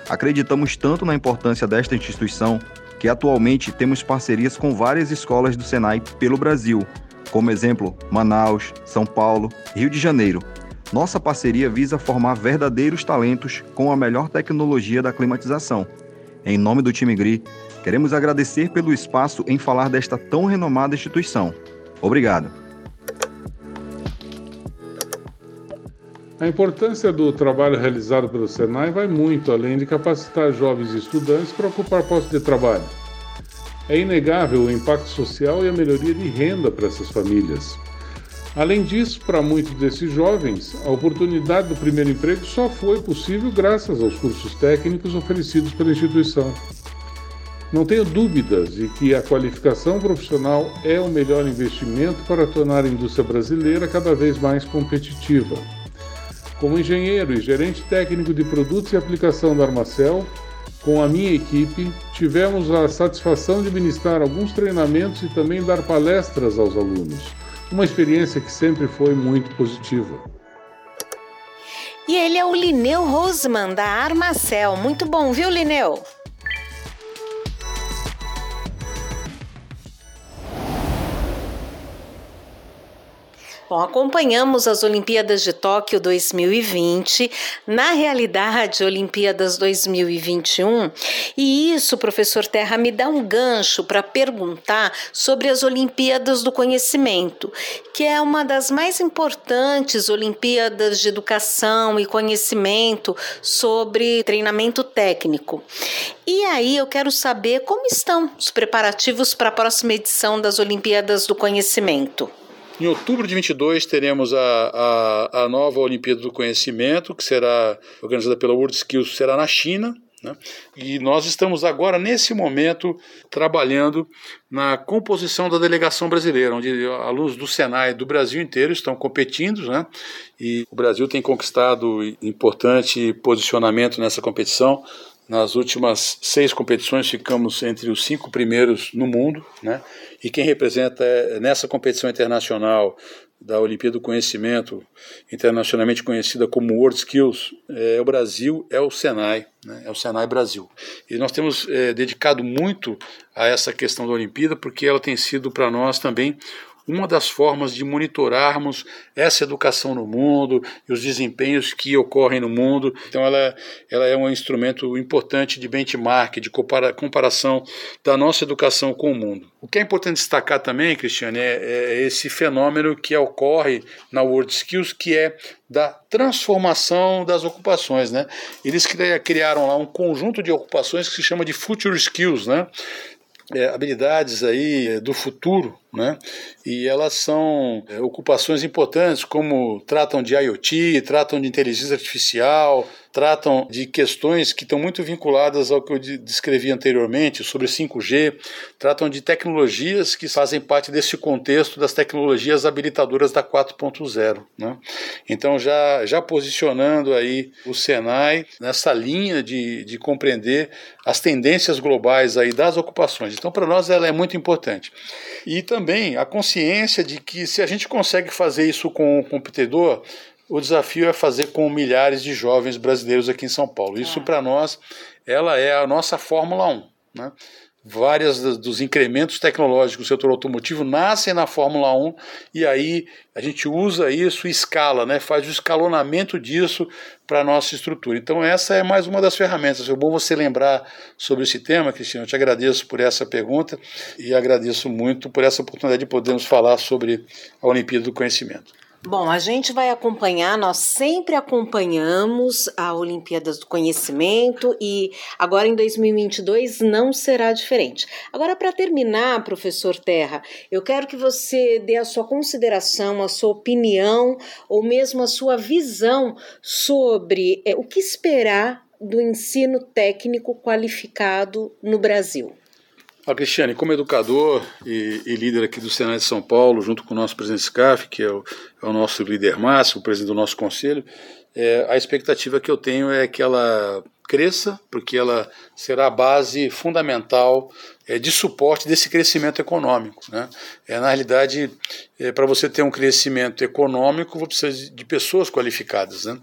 S10: Acreditamos tanto na importância desta instituição que atualmente temos parcerias com várias escolas do Senai pelo Brasil, como exemplo Manaus, São Paulo, Rio de Janeiro, nossa parceria visa formar verdadeiros talentos com a melhor tecnologia da climatização. Em nome do time GRI, queremos agradecer pelo espaço em falar desta tão renomada instituição. Obrigado.
S11: A importância do trabalho realizado pelo Senai vai muito além de capacitar jovens estudantes para ocupar postos de trabalho. É inegável o impacto social e a melhoria de renda para essas famílias. Além disso, para muitos desses jovens, a oportunidade do primeiro emprego só foi possível graças aos cursos técnicos oferecidos pela instituição. Não tenho dúvidas de que a qualificação profissional é o melhor investimento para tornar a indústria brasileira cada vez mais competitiva. Como engenheiro e gerente técnico de produtos e aplicação da Armacel, com a minha equipe, tivemos a satisfação de ministrar alguns treinamentos e também dar palestras aos alunos. Uma experiência que sempre foi muito positiva.
S1: E ele é o Lineu Rosman, da Armacel. Muito bom, viu, Lineu? Bom, acompanhamos as Olimpíadas de Tóquio 2020, na realidade, Olimpíadas 2021, e isso, professor Terra, me dá um gancho para perguntar sobre as Olimpíadas do Conhecimento, que é uma das mais importantes Olimpíadas de Educação e Conhecimento sobre treinamento técnico. E aí eu quero saber como estão os preparativos para a próxima edição das Olimpíadas do Conhecimento.
S4: Em outubro de 22 teremos a, a, a nova Olimpíada do Conhecimento, que será organizada pela World Skills, será na China. Né? E nós estamos agora, nesse momento, trabalhando na composição da delegação brasileira, onde alunos do Senai do Brasil inteiro estão competindo, né? e o Brasil tem conquistado importante posicionamento nessa competição. Nas últimas seis competições ficamos entre os cinco primeiros no mundo, né? E quem representa é, nessa competição internacional da Olimpíada do Conhecimento, internacionalmente conhecida como World Skills, é o Brasil, é o Senai, né? é o Senai Brasil. E nós temos é, dedicado muito a essa questão da Olimpíada, porque ela tem sido para nós também uma das formas de monitorarmos essa educação no mundo e os desempenhos que ocorrem no mundo. Então, ela, ela é um instrumento importante de benchmark, de compara, comparação da nossa educação com o mundo. O que é importante destacar também, Cristiane, é, é esse fenômeno que ocorre na World Skills, que é da transformação das ocupações, né? Eles criaram lá um conjunto de ocupações que se chama de Future Skills, né? É, habilidades aí do futuro né? E elas são é, ocupações importantes, como tratam de IoT, tratam de inteligência artificial, tratam de questões que estão muito vinculadas ao que eu descrevi anteriormente sobre 5G, tratam de tecnologias que fazem parte desse contexto das tecnologias habilitadoras da 4.0. Né? Então, já, já posicionando aí o Senai nessa linha de, de compreender as tendências globais aí das ocupações. Então, para nós, ela é muito importante. E também a consciência de que se a gente consegue fazer isso com o computador, o desafio é fazer com milhares de jovens brasileiros aqui em São Paulo. Isso é. para nós, ela é a nossa Fórmula 1. Né? várias dos incrementos tecnológicos do setor automotivo nascem na Fórmula 1 e aí a gente usa isso escala, né? faz o escalonamento disso para a nossa estrutura. Então essa é mais uma das ferramentas. É bom você lembrar sobre esse tema, Cristiano. Eu te agradeço por essa pergunta e agradeço muito por essa oportunidade de podermos falar sobre a Olimpíada do Conhecimento.
S1: Bom, a gente vai acompanhar, nós sempre acompanhamos a Olimpíadas do Conhecimento e agora em 2022 não será diferente. Agora, para terminar, professor Terra, eu quero que você dê a sua consideração, a sua opinião ou mesmo a sua visão sobre é, o que esperar do ensino técnico qualificado no Brasil.
S4: A Cristiane, como educador e, e, líder aqui do Senado de São Paulo, junto com o nosso presidente SCAF, que é o, é o nosso líder máximo, o presidente do nosso conselho, é, a expectativa que eu tenho é que ela cresça, porque ela será a base fundamental é, de suporte desse crescimento econômico. Né? É, na realidade, é, para você ter um crescimento econômico, você precisa de pessoas qualificadas. Né?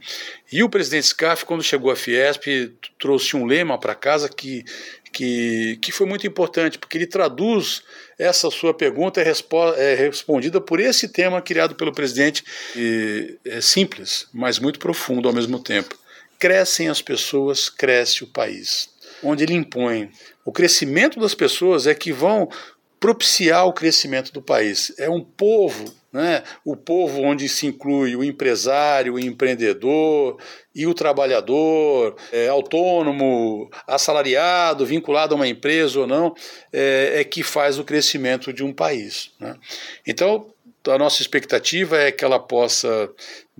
S4: E o presidente SCAF, quando chegou à Fiesp, trouxe um lema para casa que que, que foi muito importante, porque ele traduz essa sua pergunta é, é respondida por esse tema criado pelo presidente, e é simples, mas muito profundo ao mesmo tempo. Crescem as pessoas, cresce o país. Onde ele impõe o crescimento das pessoas é que vão propiciar o crescimento do país. É um povo, né? o povo onde se inclui o empresário, o empreendedor e o trabalhador, é, autônomo, assalariado, vinculado a uma empresa ou não, é, é que faz o crescimento de um país. Né? Então, a nossa expectativa é que ela possa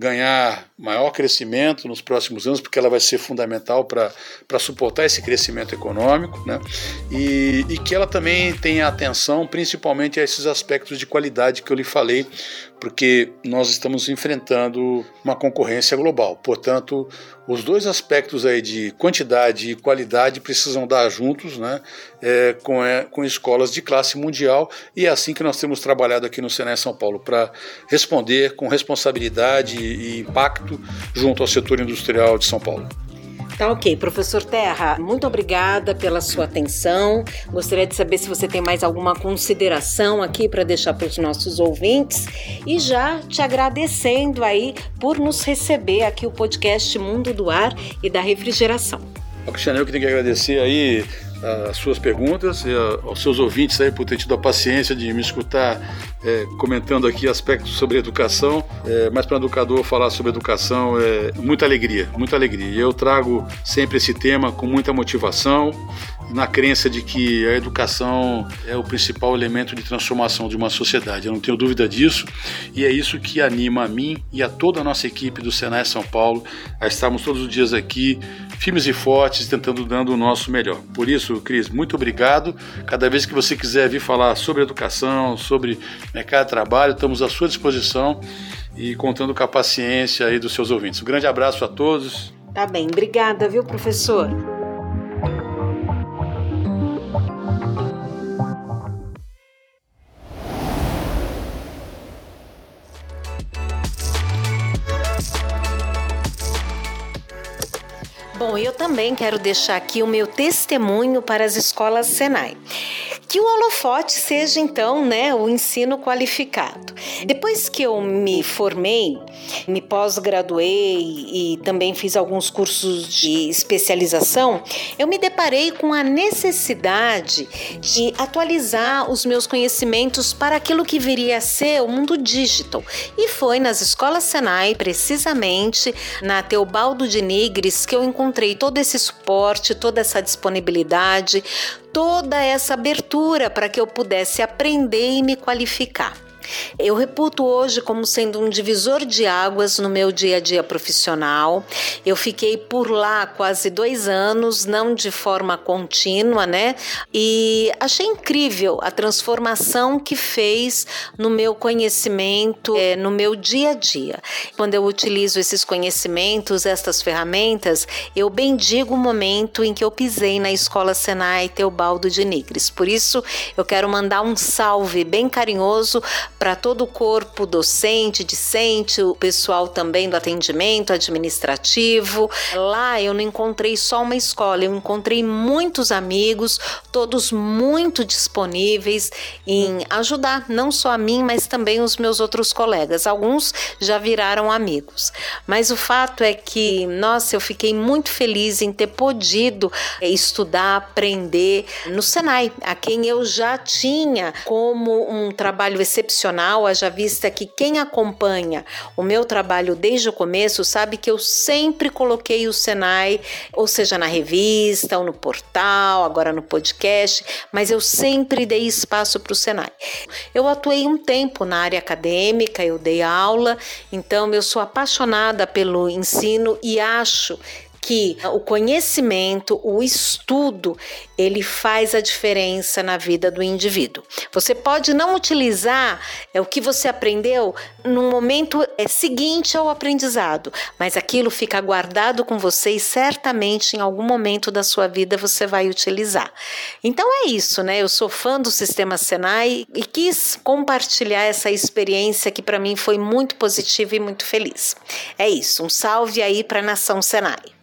S4: ganhar maior crescimento nos próximos anos, porque ela vai ser fundamental para suportar esse crescimento econômico, né? E, e que ela também tenha atenção principalmente a esses aspectos de qualidade que eu lhe falei, porque nós estamos enfrentando uma concorrência global. Portanto, os dois aspectos aí de quantidade e qualidade precisam dar juntos, né, é, com, é, com escolas de classe mundial, e é assim que nós temos trabalhado aqui no Senai São Paulo, para responder com responsabilidade e impacto junto ao setor industrial de São Paulo.
S1: Tá ok. Professor Terra, muito obrigada pela sua atenção. Gostaria de saber se você tem mais alguma consideração aqui para deixar para os nossos ouvintes e já te agradecendo aí por nos receber aqui o podcast Mundo do Ar e da Refrigeração.
S4: Cristiano, eu que tenho que agradecer aí as suas perguntas e aos seus ouvintes aí por ter tido a paciência de me escutar é, comentando aqui aspectos sobre educação. É, mas para um educador falar sobre educação é muita alegria, muita alegria. E eu trago sempre esse tema com muita motivação, na crença de que a educação é o principal elemento de transformação de uma sociedade. Eu não tenho dúvida disso e é isso que anima a mim e a toda a nossa equipe do Senai São Paulo a estarmos todos os dias aqui firmes e fortes, tentando dando o nosso melhor. Por isso, Cris, muito obrigado. Cada vez que você quiser vir falar sobre educação, sobre mercado de trabalho, estamos à sua disposição e contando com a paciência aí dos seus ouvintes. Um grande abraço a todos.
S1: Tá bem, obrigada, viu, professor? Também quero deixar aqui o meu testemunho para as escolas Senai. Que o holofote seja então, né, o ensino qualificado. Depois que eu me formei, me pós-graduei e também fiz alguns cursos de especialização, eu me deparei com a necessidade de atualizar os meus conhecimentos para aquilo que viria a ser o mundo digital. E foi nas escolas Senai, precisamente na Teobaldo de Nigres, que eu encontrei todo esse suporte, toda essa disponibilidade, toda essa abertura para que eu pudesse aprender e me qualificar. Eu reputo hoje como sendo um divisor de águas no meu dia a dia profissional. Eu fiquei por lá quase dois anos, não de forma contínua, né? E achei incrível a transformação que fez no meu conhecimento, é, no meu dia a dia. Quando eu utilizo esses conhecimentos, estas ferramentas, eu bendigo o momento em que eu pisei na escola Senai Teobaldo de Nigres. Por isso, eu quero mandar um salve bem carinhoso para todo o corpo docente, discente, o pessoal também do atendimento administrativo. Lá eu não encontrei só uma escola, eu encontrei muitos amigos, todos muito disponíveis em ajudar, não só a mim, mas também os meus outros colegas. Alguns já viraram amigos. Mas o fato é que, nossa, eu fiquei muito feliz em ter podido eh, estudar, aprender no Senai, a quem eu já tinha como um trabalho excepcional profissional, haja vista que quem acompanha o meu trabalho desde o começo sabe que eu sempre coloquei o Senai, ou seja, na revista, ou no portal, agora no podcast, mas eu sempre dei espaço para o Senai. Eu atuei um tempo na área acadêmica, eu dei aula, então eu sou apaixonada pelo ensino e acho que o conhecimento, o estudo, ele faz a diferença na vida do indivíduo. Você pode não utilizar é, o que você aprendeu no momento é, seguinte ao aprendizado, mas aquilo fica guardado com você e certamente em algum momento da sua vida você vai utilizar. Então é isso, né? Eu sou fã do sistema Senai e quis compartilhar essa experiência que para mim foi muito positiva e muito feliz. É isso, um salve aí para a nação Senai.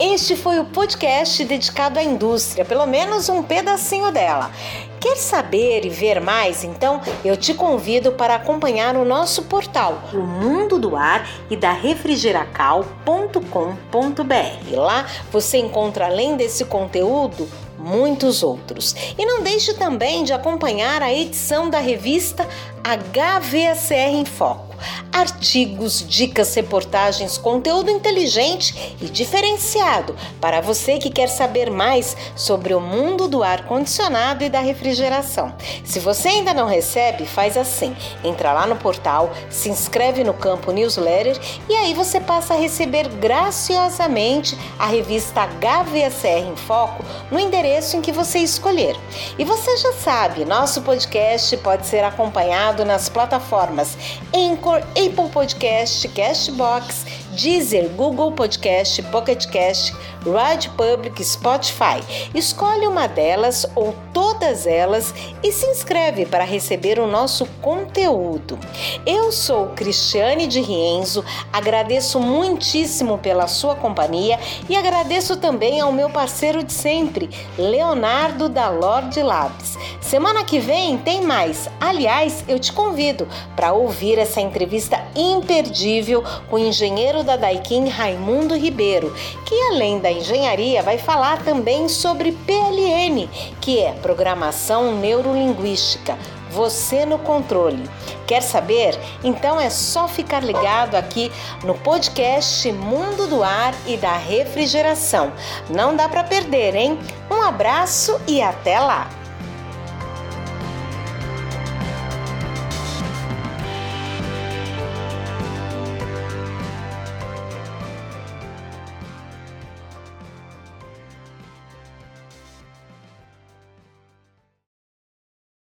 S1: Este foi o podcast dedicado à indústria, pelo menos um pedacinho dela. Quer saber e ver mais? Então eu te convido para acompanhar o nosso portal, o Mundo do Ar e da refrigeracal.com.br. Lá você encontra além desse conteúdo muitos outros. E não deixe também de acompanhar a edição da revista HVACR em Foco artigos, dicas, reportagens, conteúdo inteligente e diferenciado para você que quer saber mais sobre o mundo do ar condicionado e da refrigeração. Se você ainda não recebe, faz assim: entra lá no portal, se inscreve no campo newsletter e aí você passa a receber graciosamente a revista HVACR em Foco no endereço em que você escolher. E você já sabe, nosso podcast pode ser acompanhado nas plataformas Anchor, Apple Podcast, Castbox, Deezer, Google Podcast, Pocket Cast, Radio Public, Spotify. Escolhe uma delas ou todas elas e se inscreve para receber o nosso conteúdo. Eu sou Cristiane de Rienzo, agradeço muitíssimo pela sua companhia e agradeço também ao meu parceiro de sempre, Leonardo da Lorde Labs. Semana que vem tem mais. Aliás, eu te convido para ouvir essa entrevista imperdível com o engenheiro da Daikin Raimundo Ribeiro, que além da engenharia vai falar também sobre PLN, que é Programação Neurolinguística. Você no controle. Quer saber? Então é só ficar ligado aqui no podcast Mundo do Ar e da Refrigeração. Não dá para perder, hein? Um abraço e até lá!